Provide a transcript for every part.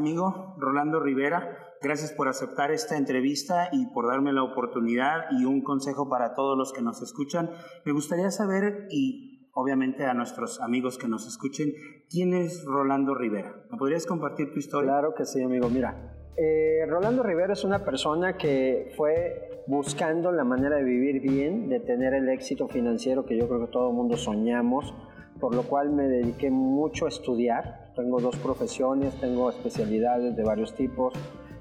Amigo Rolando Rivera. Gracias por aceptar esta entrevista y por darme la oportunidad y un consejo para todos los que nos escuchan. Me gustaría saber, y obviamente a nuestros amigos que nos escuchen, ¿quién es Rolando Rivera? ¿Me podrías compartir tu historia? Claro que sí, amigo. Mira, eh, Rolando Rivera es una persona que fue buscando la manera de vivir bien, de tener el éxito financiero que yo creo que todo el mundo soñamos, por lo cual me dediqué mucho a estudiar. Tengo dos profesiones, tengo especialidades de varios tipos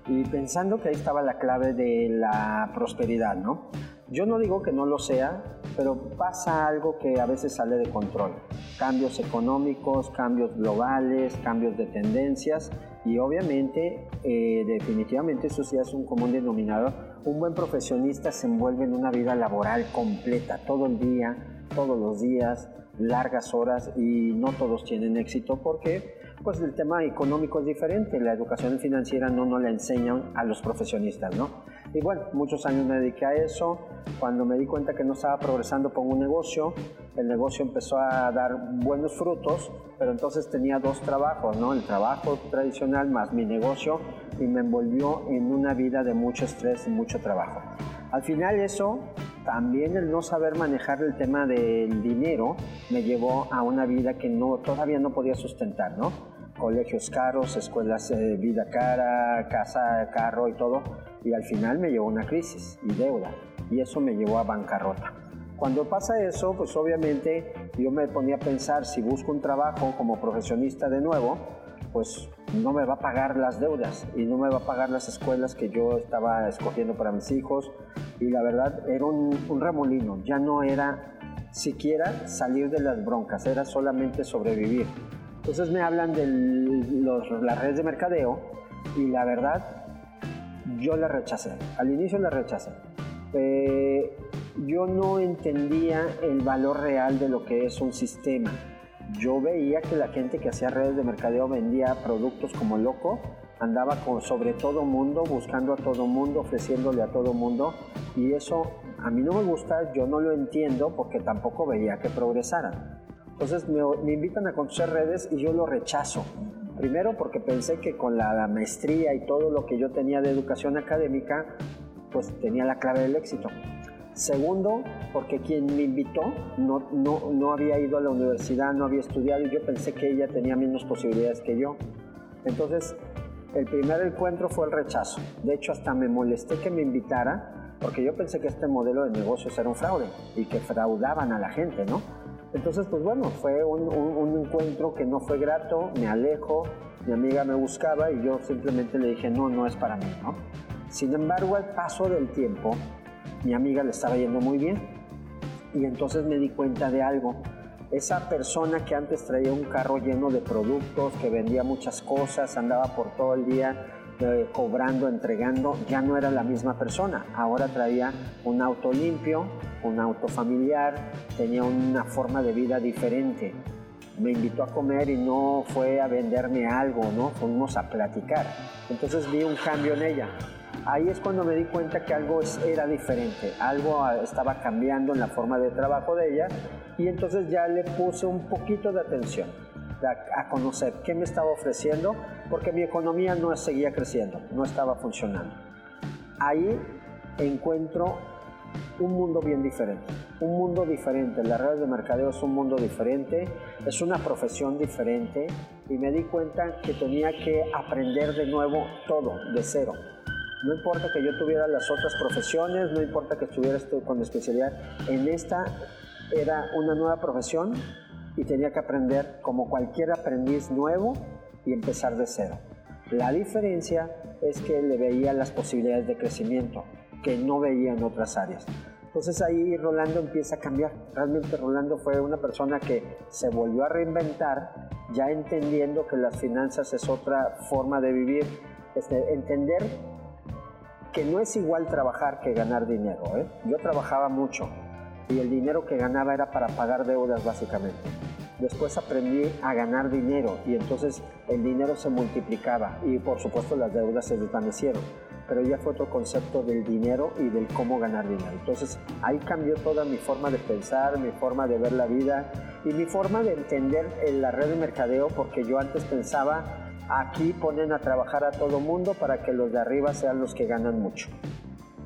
y pensando que ahí estaba la clave de la prosperidad, ¿no? Yo no digo que no lo sea, pero pasa algo que a veces sale de control. Cambios económicos, cambios globales, cambios de tendencias y obviamente, eh, definitivamente eso sí es un común denominador. Un buen profesionista se envuelve en una vida laboral completa, todo el día, todos los días, largas horas y no todos tienen éxito porque pues el tema económico es diferente, la educación financiera no nos la enseñan a los profesionistas, ¿no? Y bueno, muchos años me dediqué a eso, cuando me di cuenta que no estaba progresando con un negocio, el negocio empezó a dar buenos frutos, pero entonces tenía dos trabajos, ¿no? El trabajo tradicional más mi negocio y me envolvió en una vida de mucho estrés y mucho trabajo. Al final eso, también el no saber manejar el tema del dinero me llevó a una vida que no, todavía no podía sustentar, ¿no? Colegios caros, escuelas de vida cara, casa, carro y todo. Y al final me llevó a una crisis y deuda. Y eso me llevó a bancarrota. Cuando pasa eso, pues obviamente yo me ponía a pensar, si busco un trabajo como profesionista de nuevo, pues no me va a pagar las deudas y no me va a pagar las escuelas que yo estaba escogiendo para mis hijos. Y la verdad era un, remolino, ya no era siquiera salir de las broncas, era solamente sobrevivir. Entonces me hablan de las redes de mercadeo y la verdad yo la rechacé, al inicio la rechacé. Eh, yo no entendía el valor real de lo que es un sistema yo veía que la gente que hacía redes de mercadeo vendía productos como loco, andaba con, sobre todo mundo, buscando a todo mundo, ofreciéndole a todo mundo, y eso a mí no me gusta, yo no lo entiendo porque tampoco veía que progresaran. Entonces me, me invitan a conocer redes y yo lo rechazo. Primero porque pensé que con la maestría y todo lo que yo tenía de educación académica, pues tenía la clave del éxito. Segundo, porque quien me invitó no, no, no había ido a la universidad, no había estudiado y yo pensé que ella tenía menos posibilidades que yo. Entonces, el primer encuentro fue el rechazo. De hecho, hasta me molesté que me invitara porque yo pensé que este modelo de negocios era un fraude y que fraudaban a la gente, ¿no? Entonces, pues bueno, fue un, un, encuentro que no fue grato, me alejo, mi amiga me buscaba y yo simplemente le dije, no, no es para mí, ¿no? Sin embargo, al paso del tiempo, mi amiga le estaba yendo muy bien y entonces me di cuenta de algo. Esa persona que antes traía un carro lleno de productos, que vendía muchas cosas, andaba por todo el día eh, cobrando, entregando, ya no era la misma persona. Ahora traía un auto limpio, un auto familiar, tenía una forma de vida diferente. Me invitó a comer y no fue a venderme algo, ¿no? Fuimos a platicar. Entonces vi un cambio en ella ahí es cuando me di cuenta que algo era diferente, algo ah, estaba cambiando en la forma de trabajo de ella y entonces ya le puse un poquito de atención a, conocer qué me estaba ofreciendo porque mi economía no seguía creciendo, no estaba funcionando. Ahí encuentro un mundo bien diferente, un mundo diferente, las redes de mercadeo es un mundo diferente, es una profesión diferente y me di cuenta que tenía que aprender de nuevo todo, de cero no importa que yo tuviera las otras profesiones, no importa que estuviera con especialidad, en esta era una nueva profesión y tenía que aprender como cualquier aprendiz nuevo y empezar de cero. La diferencia es que le veía las posibilidades de crecimiento que no veía en otras áreas. Entonces ahí Rolando empieza a cambiar. Realmente Rolando fue una persona que se volvió a reinventar, ya entendiendo que las finanzas es otra forma de vivir, este, entender que no es igual trabajar que ganar dinero. ¿eh? Yo trabajaba mucho y el dinero que ganaba era para pagar deudas básicamente. Después aprendí a ganar dinero y entonces el dinero se multiplicaba y por supuesto las deudas se desvanecieron. Pero ya fue otro concepto del dinero y del cómo ganar dinero. Entonces ahí cambió toda mi forma de pensar, mi forma de ver la vida y mi forma de entender la red de mercadeo porque yo antes pensaba Aquí ponen a trabajar a todo mundo para que los de arriba sean los que ganan mucho.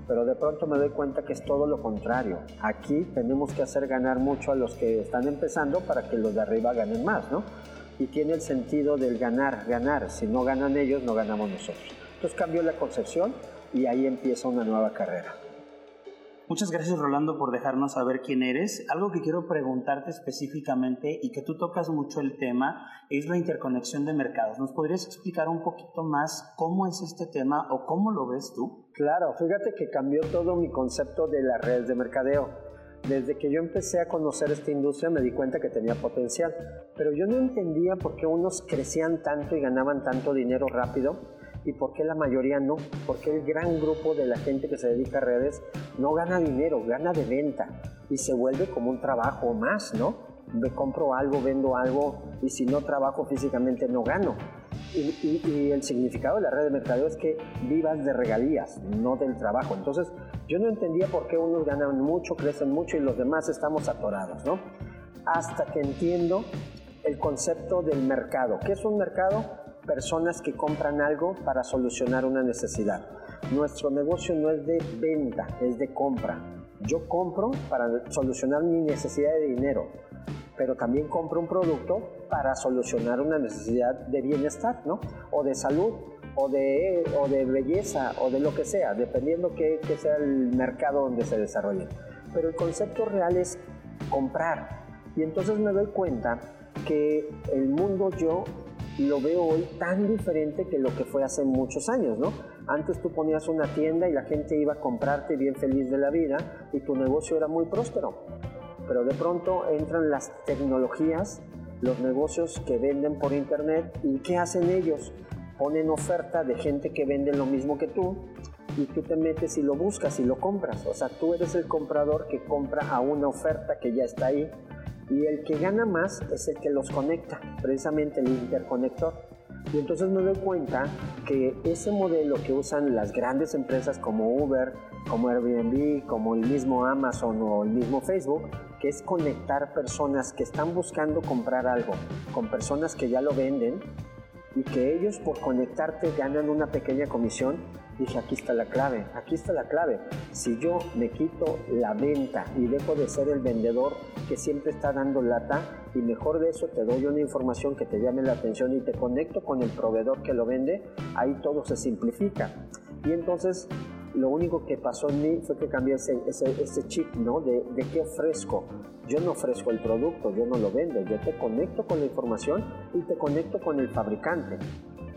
Pero de pronto me doy cuenta que es todo lo contrario. Aquí tenemos que hacer ganar mucho a los que están empezando para que los de arriba ganen más, ¿no? Y tiene el sentido del ganar, ganar. Si no ganan ellos, no ganamos nosotros. Entonces cambió la concepción y ahí empieza una nueva carrera. Muchas gracias Rolando por dejarnos saber quién eres. Algo que quiero preguntarte específicamente y que tú tocas mucho el tema es la interconexión de mercados. ¿Nos podrías explicar un poquito más cómo es este tema o cómo lo ves tú? Claro, fíjate que cambió todo mi concepto de las redes de mercadeo. Desde que yo empecé a conocer esta industria me di cuenta que tenía potencial, pero yo no entendía por qué unos crecían tanto y ganaban tanto dinero rápido y por qué la mayoría no, por qué el gran grupo de la gente que se dedica a redes no gana dinero, gana de venta y se vuelve como un trabajo más, ¿no? Me compro algo, vendo algo y si no trabajo físicamente no gano. Y, el significado de la red de mercadeo es que vivas de regalías, no del trabajo. Entonces yo no entendía por qué unos ganan mucho, crecen mucho y los demás estamos atorados, ¿no? Hasta que entiendo el concepto del mercado. ¿Qué es un mercado? personas que compran algo para solucionar una necesidad. Nuestro negocio no es de venta, es de compra. Yo compro para solucionar mi necesidad de dinero, pero también compro un producto para solucionar una necesidad de bienestar, ¿no? O de salud, o de, o de belleza, o de lo que sea, dependiendo que, que sea el mercado donde se desarrolle. Pero el concepto real es comprar. Y entonces me doy cuenta que el mundo yo lo veo hoy tan diferente que lo que fue hace muchos años, ¿no? Antes tú ponías una tienda y la gente iba a comprarte bien feliz de la vida y tu negocio era muy próspero. Pero de pronto entran las tecnologías, los negocios que venden por internet y ¿qué hacen ellos? Ponen oferta de gente que vende lo mismo que tú y tú te metes y lo buscas y lo compras. O sea, tú eres el comprador que compra a una oferta que ya está ahí y el que gana más es el que los conecta, precisamente el interconector. Y entonces me doy cuenta que ese modelo que usan las grandes empresas como Uber, como Airbnb, como el mismo Amazon o el mismo Facebook, que es conectar personas que están buscando comprar algo con personas que ya lo venden y que ellos por conectarte ganan una pequeña comisión, dije, aquí está la clave, aquí está la clave. Si yo me quito la venta y dejo de ser el vendedor que siempre está dando lata y mejor de eso te doy una información que te llame la atención y te conecto con el proveedor que lo vende, ahí todo se simplifica. Y entonces lo único que pasó en mí fue que cambié ese, ese, chip, ¿no? De, de, qué ofrezco. Yo no ofrezco el producto, yo no lo vendo, yo te conecto con la información y te conecto con el fabricante.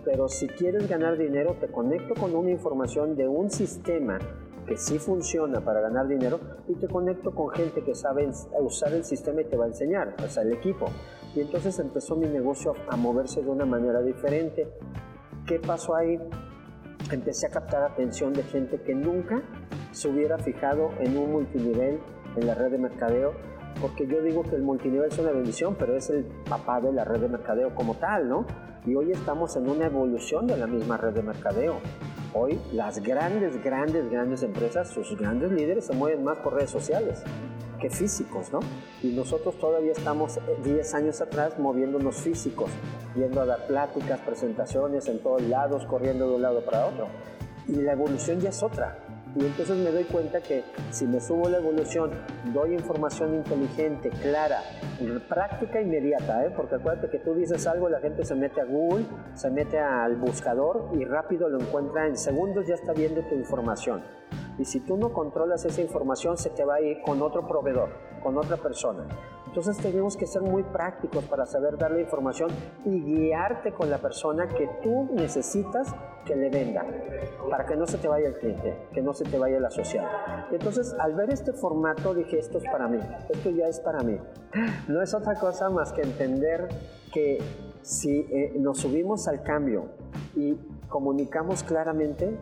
Pero si quieres ganar dinero, te conecto con una información de un sistema que sí funciona para ganar dinero y te conecto con gente que sabe usar el sistema y te va a enseñar, o sea, el equipo. Y entonces empezó mi negocio a moverse de una manera diferente. ¿Qué pasó ahí? empecé a captar atención de gente que nunca se hubiera fijado en un multinivel en la red de mercadeo, porque yo digo que el multinivel es una bendición, pero es el papá de la red de mercadeo como tal, ¿no? Y hoy estamos en una evolución de la misma red de mercadeo. Hoy las grandes, grandes, grandes empresas, sus grandes líderes se mueven más por redes sociales que físicos, ¿no? Y nosotros todavía estamos 10 eh, años atrás moviéndonos físicos, yendo a dar pláticas, presentaciones en todos lados, corriendo de un lado para otro. Y la evolución ya es otra. Y entonces me doy cuenta que si me subo la evolución, doy información inteligente, clara, práctica inmediata, ¿eh? porque acuérdate que tú dices algo, la gente se mete a Google, se mete al buscador y rápido lo encuentra en segundos, ya está viendo tu información. Y si tú no controlas esa información, se te va a ir con otro proveedor, con otra persona. Entonces tenemos que ser muy prácticos para saber dar la información y guiarte con la persona que tú necesitas que le venda, para que no se te vaya el cliente, que no se te vaya el asociado. Entonces al ver este formato dije, esto es para mí, esto ya es para mí. No es otra cosa más que entender que si eh, nos subimos al cambio y comunicamos claramente,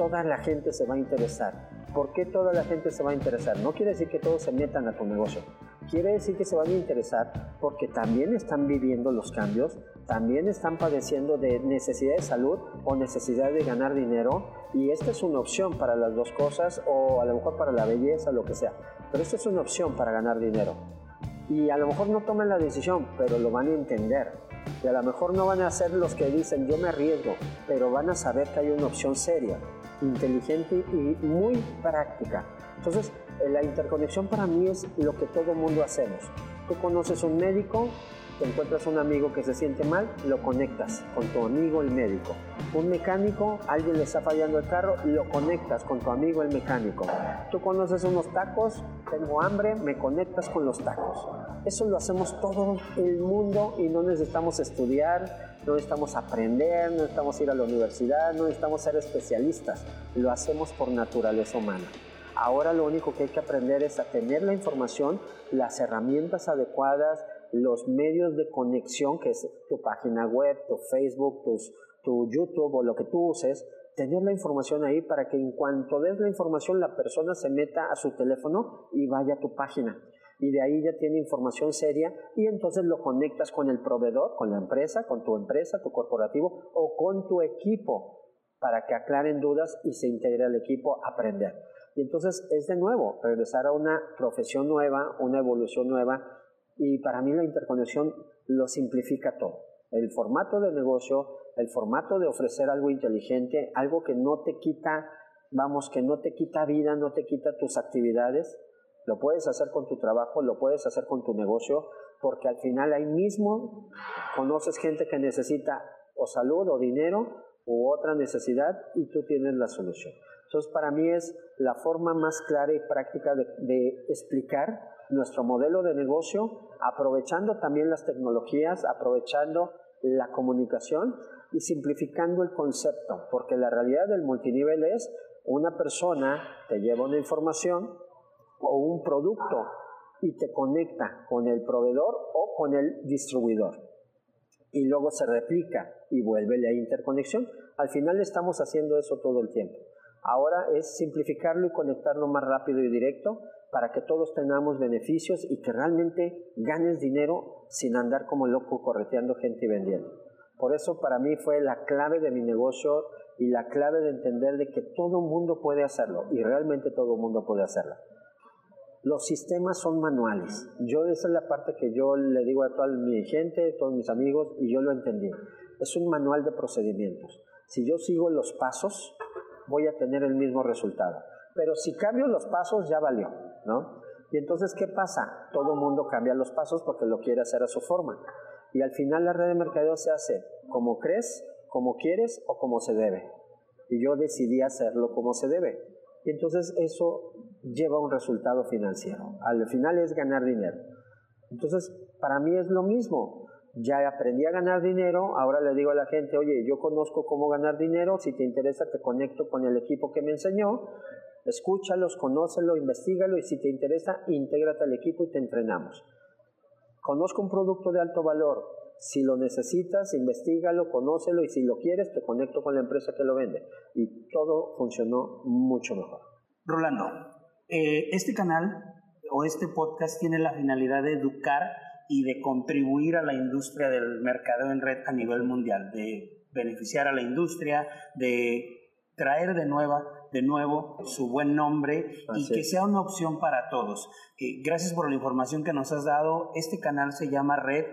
toda la gente se va a interesar. ¿Por qué toda la gente se va a interesar? No quiere decir que todos se metan a tu negocio. Quiere decir que se van a interesar porque también están viviendo los cambios, también están padeciendo de necesidad de salud o necesidad de ganar dinero y esta es una opción para las dos cosas o a lo mejor para la belleza, lo que sea. Pero esta es una opción para ganar dinero. Y a lo mejor no tomen la decisión, pero lo van a entender Y a lo mejor no van a ser los que dicen yo me arriesgo, pero van a saber que hay una opción seria, inteligente y muy práctica. Entonces, la interconexión para mí es lo que todo mundo hacemos. Tú conoces un médico, te encuentras un amigo que se siente mal, lo conectas con tu amigo el médico. Un mecánico, alguien le está fallando el carro, lo conectas con tu amigo el mecánico. Tú conoces unos tacos, tengo hambre, me conectas con los tacos. Eso lo hacemos todo el mundo y no necesitamos estudiar, no necesitamos aprender, no necesitamos ir a la universidad, no necesitamos ser especialistas. Lo hacemos por naturaleza humana. Ahora lo único que hay que aprender es a tener la información, las herramientas adecuadas, los medios de conexión, que es tu página web, tu Facebook, tu YouTube o lo que tú uses, tener la información ahí para que en cuanto des la información la persona se meta a su teléfono y vaya a tu página. Y de ahí ya tiene información seria y entonces lo conectas con el proveedor, con la empresa, con tu empresa, tu corporativo o con tu equipo para que aclaren dudas y se integre al equipo a aprender. Y entonces es de nuevo regresar a una profesión nueva, una evolución nueva y para mí la interconexión lo simplifica todo. El formato de negocio, el formato de ofrecer algo inteligente, algo que no te quita, vamos, que no te quita vida, no te quita tus actividades, lo puedes hacer con tu trabajo, lo puedes hacer con tu negocio, porque al final ahí mismo conoces gente que necesita o salud o dinero u otra necesidad y tú tienes la solución. Entonces para mí es la forma más clara y práctica de, de explicar nuestro modelo de negocio, aprovechando también las tecnologías, aprovechando la comunicación y simplificando el concepto, porque la realidad del multinivel es una persona te lleva una información o un producto y te conecta con el proveedor o con el distribuidor. Y luego se replica y vuelve la interconexión. Al final estamos haciendo eso todo el tiempo. Ahora es simplificarlo y conectarlo más rápido y directo para que todos tengamos beneficios y que realmente ganes dinero sin andar como loco correteando gente y vendiendo. Por eso para mí fue la clave de mi negocio y la clave de entender de que todo mundo puede hacerlo y realmente todo mundo puede hacerlo. Los sistemas son manuales. Yo esa es la parte que yo le digo a toda mi gente, a todos mis amigos y yo lo entendí. Es un manual de procedimientos. Si yo sigo los pasos, voy a tener el mismo resultado. Pero si cambio los pasos, ya valió, ¿no? Y entonces, ¿qué pasa? Todo mundo cambia los pasos porque lo quiere hacer a su forma. Y al final la red de mercadeo se hace como crees, como quieres o como se debe. Y yo decidí hacerlo como se debe. Y entonces eso lleva a un resultado financiero. Al final es ganar dinero. Entonces, para mí es lo mismo ya aprendí a ganar dinero, ahora le digo a la gente, oye, yo conozco cómo ganar dinero, si te interesa te conecto con el equipo que me enseñó, escúchalos, conócelo, investigalo y si te interesa, intégrate al equipo y te entrenamos. Conozco un producto de alto valor, si lo necesitas, investigalo, conócelo y si lo quieres, te conecto con la empresa que lo vende. Y todo funcionó mucho mejor. Rolando, eh, este canal o este podcast tiene la finalidad de educar y de contribuir a la industria del mercado en red a nivel mundial, de beneficiar a la industria, de traer de, nueva, de nuevo su buen nombre y que sea una opción para todos. Eh, gracias por la información que nos has dado. Este canal se llama Red,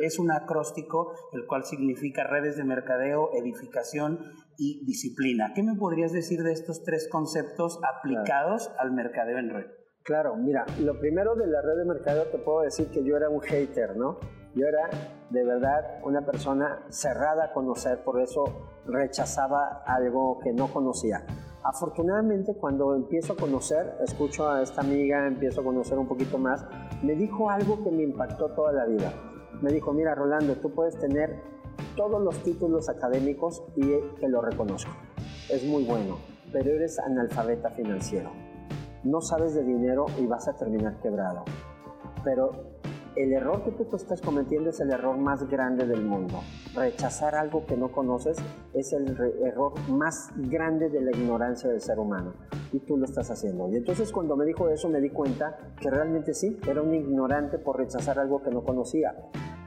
es un acróstico el cual significa redes de mercadeo, edificación y disciplina. ¿Qué me podrías decir de estos tres conceptos aplicados al mercadeo en red? Claro, mira, lo primero de la red de mercado te puedo decir que yo era un hater, ¿no? Yo era de verdad una persona cerrada a conocer, por eso rechazaba algo que no conocía. Afortunadamente cuando empiezo a conocer, escucho a esta amiga, empiezo a conocer un poquito más, me dijo algo que me impactó toda la vida. Me dijo, mira Rolando, tú puedes tener todos los títulos académicos y te lo reconozco. Es muy bueno, pero eres analfabeta financiero no sabes de dinero y vas a terminar quebrado. Pero el error que tú estás cometiendo es el error más grande del mundo. Rechazar algo que no conoces es el error más grande de la ignorancia del ser humano. Y tú lo estás haciendo. Y entonces cuando me dijo eso me di cuenta que realmente sí, era un ignorante por rechazar algo que no conocía.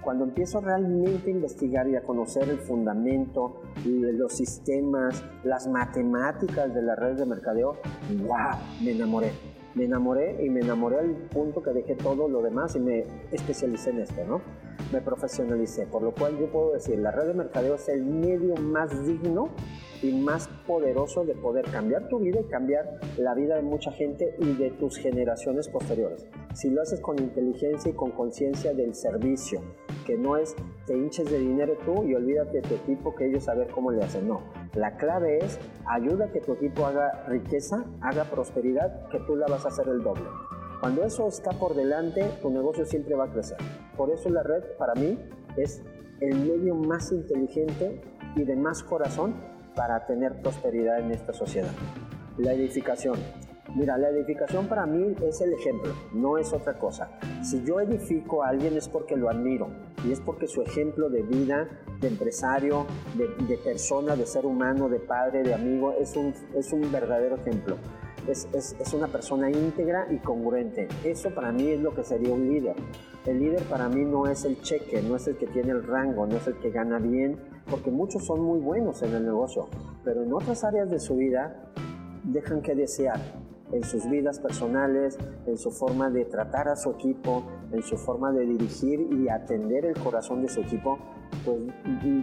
Cuando empiezo realmente a investigar y a conocer el fundamento, los sistemas, las matemáticas de la red de mercadeo, ¡wow! Me enamoré. Me enamoré y me enamoré al punto que dejé todo lo demás y me especialicé en esto, ¿no? me profesionalicé, por lo cual yo puedo decir, la red de mercadeo es el medio más digno y más poderoso de poder cambiar tu vida y cambiar la vida de mucha gente y de tus generaciones posteriores. Si lo haces con inteligencia y con conciencia del servicio, que no es te hinches de dinero tú y olvídate de tu equipo que ellos saber cómo le hacen, no. La clave es ayuda a que tu equipo haga riqueza, haga prosperidad, que tú la vas a hacer el doble. Cuando eso está por delante, tu negocio siempre va a crecer. Por eso la red para mí es el medio más inteligente y de más corazón para tener prosperidad en esta sociedad. La edificación. Mira, la edificación para mí es el ejemplo, no es otra cosa. Si yo edifico a alguien es porque lo admiro y es porque su ejemplo de vida, de empresario, de, persona, de ser humano, de padre, de amigo, es un, es un verdadero ejemplo. Es, es, es, una persona íntegra y congruente. Eso para mí es lo que sería un líder. El líder para mí no es el cheque, no es el que tiene el rango, no es el que gana bien, porque muchos son muy buenos en el negocio, pero en otras áreas de su vida dejan que desear en sus vidas personales, en su forma de tratar a su equipo, en su forma de dirigir y atender el corazón de su equipo, pues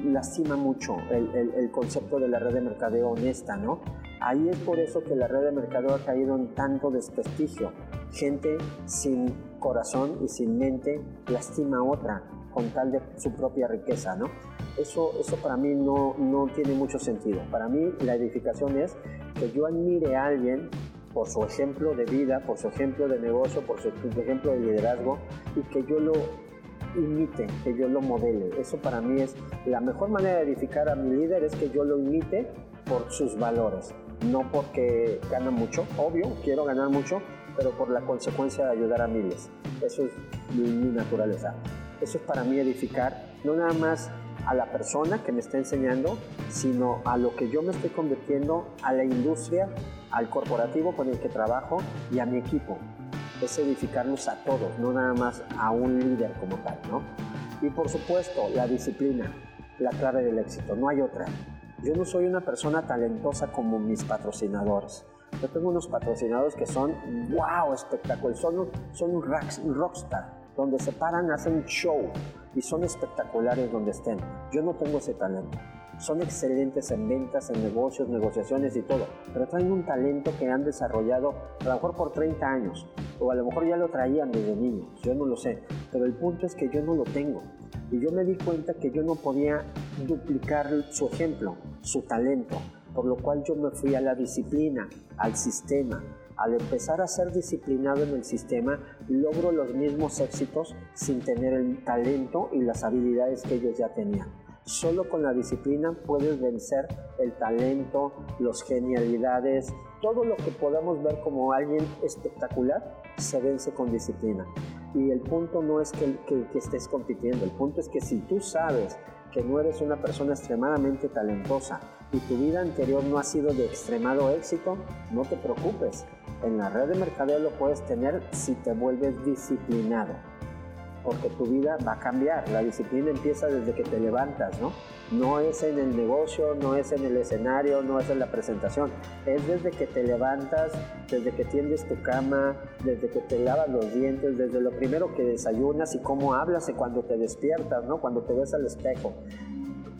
lastima mucho el, el, concepto de la red de mercadeo honesta, ¿no? Ahí es por eso que la red de mercadeo ha caído en tanto desprestigio. Gente sin corazón y sin mente lastima a otra con tal de su propia riqueza, ¿no? Eso, eso para mí no, no tiene mucho sentido. Para mí la edificación es que yo admire a alguien por su ejemplo de vida, por su ejemplo de negocio, por su ejemplo de liderazgo y que yo lo imite, que yo lo modele. Eso para mí es la mejor manera de edificar a mi líder es que yo lo imite por sus valores, no porque gana mucho, obvio, quiero ganar mucho, pero por la consecuencia de ayudar a miles. Eso es mi, mi naturaleza. Eso es para mí edificar, no nada más a la persona que me está enseñando, sino a lo que yo me estoy convirtiendo, a la industria, al corporativo con el que trabajo y a mi equipo. Es edificarnos a todos, no nada más a un líder como tal, ¿no? Y por supuesto, la disciplina, la clave del éxito, no hay otra. Yo no soy una persona talentosa como mis patrocinadores. Yo tengo unos patrocinadores que son, wow, espectaculares, son, son un rockstar, donde se paran, hacen show y son espectaculares donde estén. Yo no tengo ese talento. Son excelentes en ventas, en negocios, negociaciones y todo, pero traen un talento que han desarrollado a lo mejor por 30 años, o a lo mejor ya lo traían desde niños, yo no lo sé, pero el punto es que yo no lo tengo. Y yo me di cuenta que yo no podía duplicar su ejemplo, su talento, por lo cual yo me fui a la disciplina, al sistema, al empezar a ser disciplinado en el sistema, logro los mismos éxitos sin tener el talento y las habilidades que ellos ya tenían. Solo con la disciplina puedes vencer el talento, las genialidades, todo lo que podamos ver como alguien espectacular se vence con disciplina. Y el punto no es que, que estés compitiendo, el punto es que si tú sabes que no eres una persona extremadamente talentosa y tu vida anterior no ha sido de extremado éxito, no te preocupes. En la red de mercadeo lo puedes tener si te vuelves disciplinado, porque tu vida va a cambiar. La disciplina empieza desde que te levantas, ¿no? No es en el negocio, no es en el escenario, no es en la presentación. Es desde que te levantas, desde que tiendes tu cama, desde que te lavas los dientes, desde lo primero que desayunas y cómo hablas cuando te despiertas, ¿no? Cuando te ves al espejo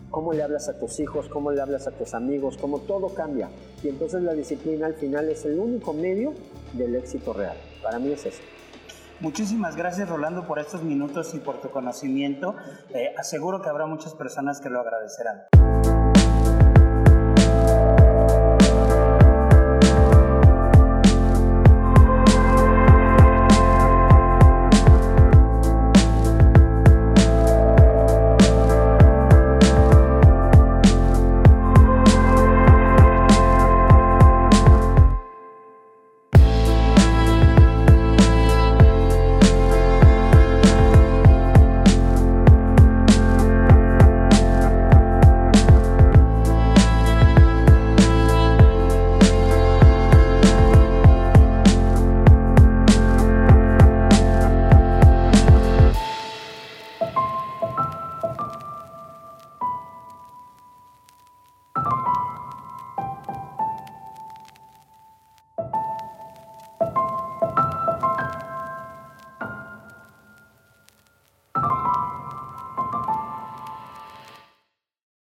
cómo le hablas a tus hijos, cómo le hablas a tus amigos, cómo todo cambia. Y entonces la disciplina al final es el único medio del éxito real. Para mí es eso. Muchísimas gracias Rolando por estos minutos y por tu conocimiento. Eh, aseguro que habrá muchas personas que lo agradecerán.